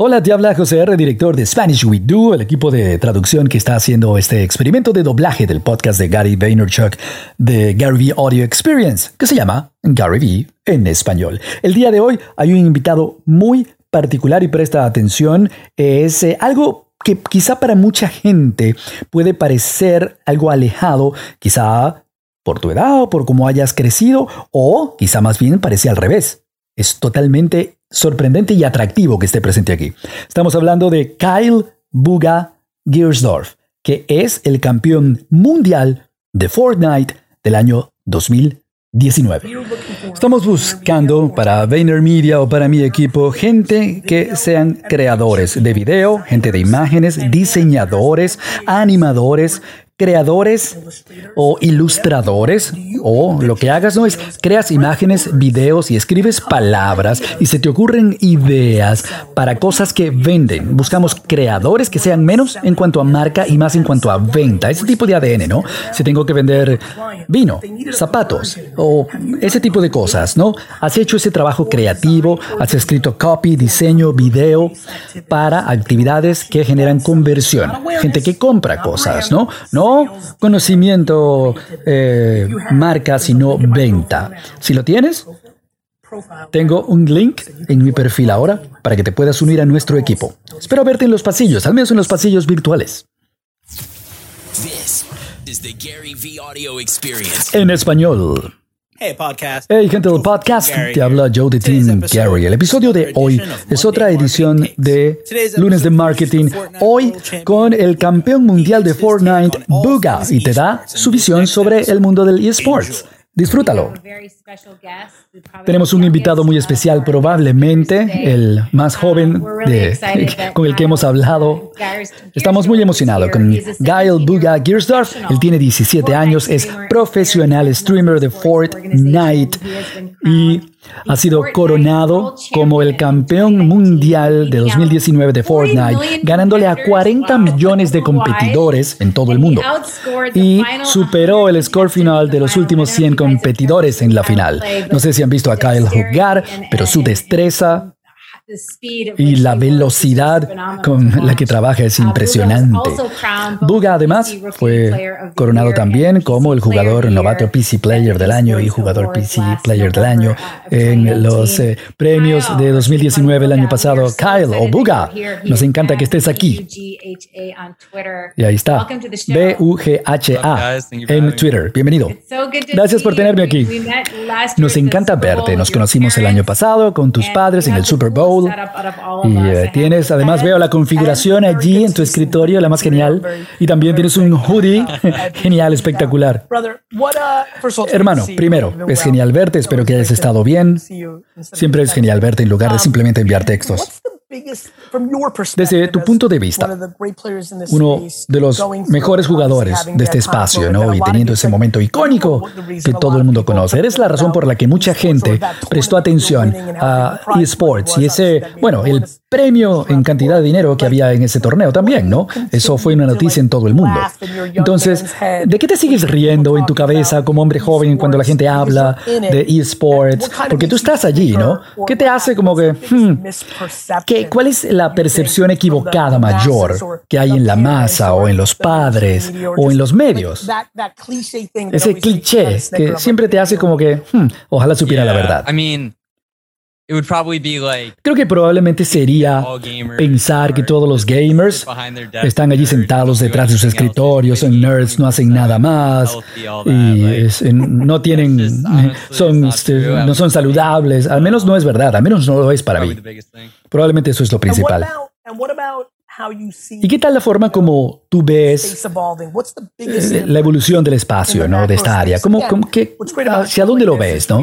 Hola, te habla José R., director de Spanish We Do, el equipo de traducción que está haciendo este experimento de doblaje del podcast de Gary Vaynerchuk de Gary V Audio Experience, que se llama Gary V en español. El día de hoy hay un invitado muy particular y presta atención. Es eh, algo que quizá para mucha gente puede parecer algo alejado, quizá por tu edad o por cómo hayas crecido, o quizá más bien parece al revés. Es totalmente sorprendente y atractivo que esté presente aquí. Estamos hablando de Kyle Buga Giersdorf, que es el campeón mundial de Fortnite del año 2019. Estamos buscando para VaynerMedia o para mi equipo gente que sean creadores de video, gente de imágenes, diseñadores, animadores, creadores o ilustradores o lo que hagas no es creas imágenes, videos y escribes palabras y se te ocurren ideas para cosas que venden. Buscamos creadores que sean menos en cuanto a marca y más en cuanto a venta. Ese tipo de ADN, ¿no? Si tengo que vender vino, zapatos o ese tipo de cosas, ¿no? Has hecho ese trabajo creativo, has escrito copy, diseño, video para actividades que generan conversión. Gente que compra cosas, ¿no? No conocimiento eh, marca, sino venta. Si lo tienes, tengo un link en mi perfil ahora para que te puedas unir a nuestro equipo. Espero verte en los pasillos, al menos en los pasillos virtuales. En español. Hey, podcast. Hey, gente del podcast. Te habla Joe de Team Gary. El episodio de hoy es otra edición de Lunes de Marketing. Hoy con el campeón mundial de Fortnite, Buga, y te da su visión sobre el mundo del eSports. Disfrútalo. Tenemos un invitado muy especial, probablemente el más joven de, con el que hemos hablado. Estamos muy emocionados con Gail Buga Giersdorf. Él tiene 17 años, es profesional streamer de Fortnite y ha sido coronado como el campeón mundial de 2019 de Fortnite, ganándole a 40 millones de competidores en todo el mundo. Y superó el score final de los últimos 100 competidores en la final. No sé si han visto a Kyle jugar, pero su destreza y la velocidad con la que trabaja es impresionante. Buga además fue coronado también como el jugador novato PC Player del año y jugador PC Player del año en los eh, premios de 2019 el año pasado. Kyle o Buga, nos encanta que estés aquí. Y ahí está, B-U-G-H-A en Twitter. Bienvenido. Gracias por tenerme aquí. Nos encanta verte. Nos conocimos el año pasado con tus padres en el Super Bowl y eh, tienes, además veo la configuración allí en tu escritorio, la más genial. Y también tienes un hoodie genial, espectacular. Hermano, primero, es genial verte, espero que hayas estado bien. Siempre es genial verte en lugar de um, simplemente enviar textos. Desde tu punto de vista, uno de los mejores jugadores de este espacio, ¿no? Y teniendo ese momento icónico que todo el mundo conoce. Eres la razón por la que mucha gente prestó atención a esports y ese, bueno, el premio en cantidad de dinero que había en ese torneo también, ¿no? Eso fue una noticia en todo el mundo. Entonces, ¿de qué te sigues riendo en tu cabeza como hombre joven cuando la gente habla de esports? Porque tú estás allí, ¿no? ¿Qué te hace como que, hmm, ¿Cuál es la percepción equivocada mayor que hay en la masa o en los padres o en los medios? Ese cliché que siempre te hace como que, hmm, ojalá supiera la verdad. Creo que probablemente sería pensar que todos los gamers están allí sentados detrás de sus escritorios, son nerds, no hacen nada más y no tienen, son, este, no son saludables. Al menos no es verdad, al menos no lo es para mí. Probablemente eso es lo principal. ¿Y qué tal la forma como tú ves la evolución del espacio, ¿no? de esta área? ¿Cómo, ¿Hacia dónde lo ves? ¿no?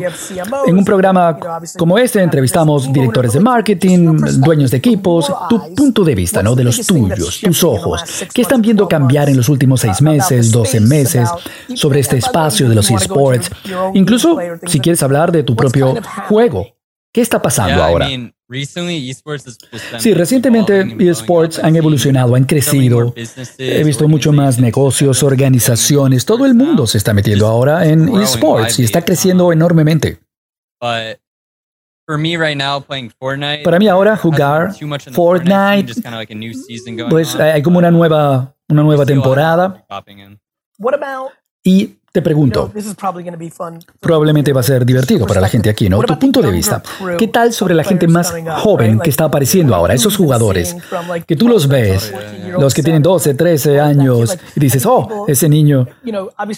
En un programa como este entrevistamos directores de marketing, dueños de equipos, tu punto de vista, ¿no? de los tuyos, tus ojos. ¿Qué están viendo cambiar en los últimos seis meses, doce meses sobre este espacio de los esports? Incluso si quieres hablar de tu propio juego. ¿Qué está pasando ahora? Sí, recientemente esports han evolucionado, han crecido. He visto mucho más negocios, organizaciones, todo el mundo se está metiendo ahora en esports y está creciendo enormemente. Para mí ahora jugar Fortnite, pues hay como una nueva, una nueva temporada. Y te pregunto, probablemente va a ser divertido para la gente aquí, ¿no? Tu punto de vista, ¿qué tal sobre la gente más joven que está apareciendo ahora, esos jugadores, que tú los ves, los que tienen 12, 13 años, y dices, oh, ese niño,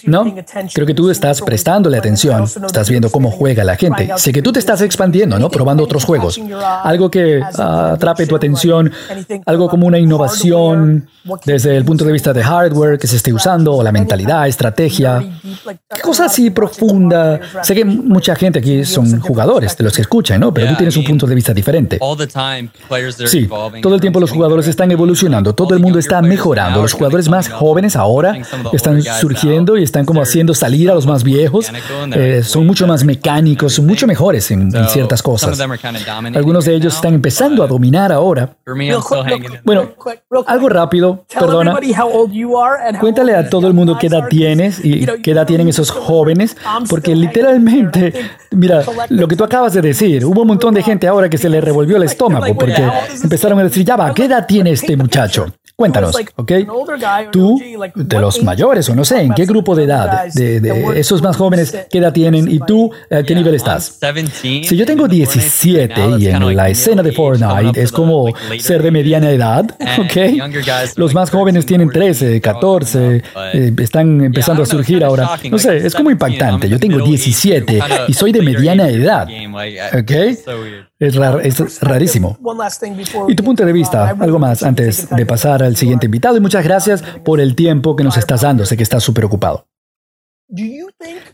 ¿no? Creo que tú estás prestándole atención, estás viendo cómo juega la gente. Sé que tú te estás expandiendo, ¿no? Probando otros juegos. Algo que atrape tu atención, algo como una innovación desde el punto de vista de hardware que se esté usando, o la mentalidad, estrategia. Qué cosa así profunda. Sé que mucha gente aquí son jugadores de los que escuchan, ¿no? Pero tú tienes un punto de vista diferente. Sí, todo el tiempo los jugadores están evolucionando, todo el mundo está mejorando. Los jugadores más jóvenes ahora están surgiendo y están como haciendo salir a los más viejos. Eh, son mucho más mecánicos, son mucho mejores en, ciertas cosas. Algunos de ellos están empezando a dominar ahora. Bueno, algo rápido, perdona. Cuéntale a todo el mundo qué edad tienes y qué edad tienen esos jóvenes, porque literalmente, mira, lo que tú acabas de decir, hubo un montón de gente ahora que se le revolvió el estómago porque empezaron a decir, ya va, ¿qué edad tiene este muchacho? Cuéntanos, ¿ok? Tú, de los mayores o no sé, ¿en qué grupo de edad? De, esos más jóvenes, ¿qué edad tienen? ¿Y tú, a qué nivel estás? Si yo tengo 17 y en la escena de Fortnite es como ser de mediana edad, ¿ok? Los más jóvenes tienen 13, 14, eh, están empezando a surgir ahora. No sé, es como impactante. Yo tengo 17 y soy de mediana edad, ¿ok? Es, es rarísimo. Y tu punto de vista, algo más antes de pasar al siguiente invitado. Y muchas gracias por el tiempo que nos estás dando. Sé que estás súper ocupado.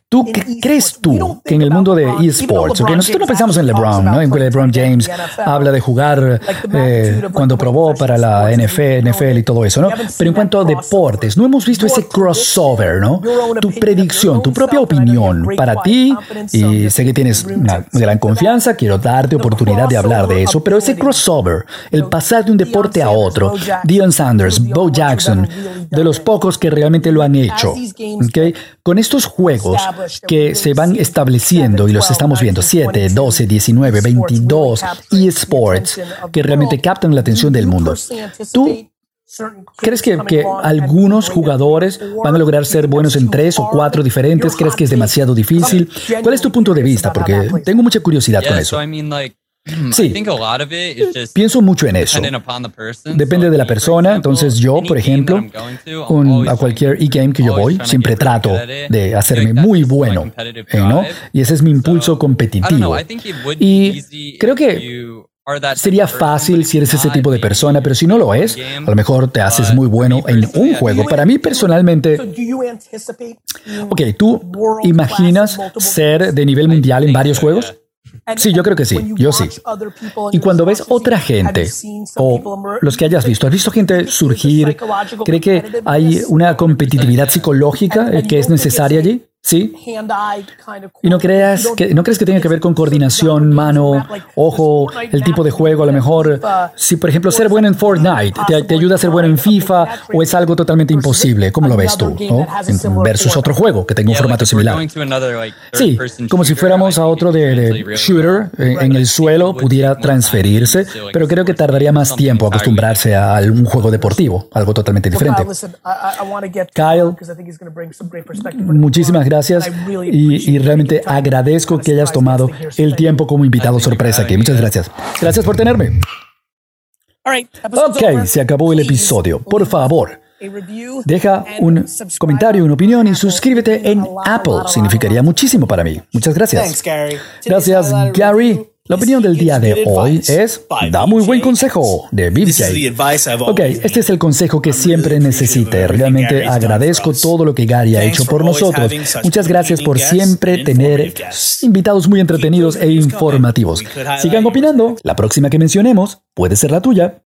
¿Tú crees tú que en el mundo de esports, porque nosotros no pensamos en LeBron, ¿no? En LeBron James habla de jugar eh, cuando probó para la NFL, NFL y todo eso, ¿no? Pero en cuanto a deportes, no hemos visto ese crossover, ¿no? Tu predicción, tu propia opinión para ti, y sé que tienes una gran confianza, quiero darte oportunidad de hablar de eso, pero ese crossover, el pasar de un deporte a otro, Dion Sanders, Bo Jackson, de los pocos que realmente lo han hecho, ¿ok? Con estos juegos que se van estableciendo y los estamos viendo, 7, 12, 19, 22 esports que realmente captan la atención del mundo. ¿Tú ¿Crees que, que, algunos jugadores van a lograr ser buenos en tres o cuatro diferentes? ¿Crees que es demasiado difícil? ¿Cuál es tu punto de vista? Porque tengo mucha curiosidad con eso. Sí, pienso mucho en eso. Depende de la persona. Entonces yo, por ejemplo, con a cualquier e-game que yo voy, siempre trato de hacerme muy bueno, ¿no? Y ese es mi impulso competitivo. Y creo que Sería fácil si eres ese tipo de persona, pero si no lo es, a lo mejor te haces muy bueno en un juego. Para mí personalmente, ok, ¿tú imaginas ser de nivel mundial en varios juegos? Sí, yo creo que sí, yo sí. Y cuando ves otra gente, o los que hayas visto, ¿has visto gente surgir? ¿Cree que hay una competitividad psicológica que es necesaria allí? ¿Sí? Y no creas que no crees que tenga que ver con coordinación, mano, ojo, el tipo de juego. A lo mejor, si por ejemplo ser bueno en Fortnite te, ayuda a ser bueno en FIFA o es algo totalmente imposible. ¿Cómo lo ves tú? Versus otro juego que tenga un formato similar. Sí, como si fuéramos a otro de, shooter en, el suelo pudiera transferirse, pero creo que tardaría más tiempo acostumbrarse a un juego deportivo, algo totalmente diferente. Kyle, muchísimas gracias gracias y, realmente agradezco que hayas tomado el tiempo como invitado sorpresa aquí. Muchas gracias. Gracias por tenerme. Ok, se acabó el episodio. Por favor, deja un comentario, una opinión y suscríbete en Apple. Significaría muchísimo para mí. Muchas gracias. Gracias, Gary. La opinión del día de hoy es, da muy buen consejo de BBJ. Ok, este es el consejo que siempre necesite. Realmente agradezco todo lo que Gary ha hecho por nosotros. Muchas gracias por siempre tener invitados muy entretenidos e informativos. Sigan opinando. La próxima que mencionemos puede ser la tuya.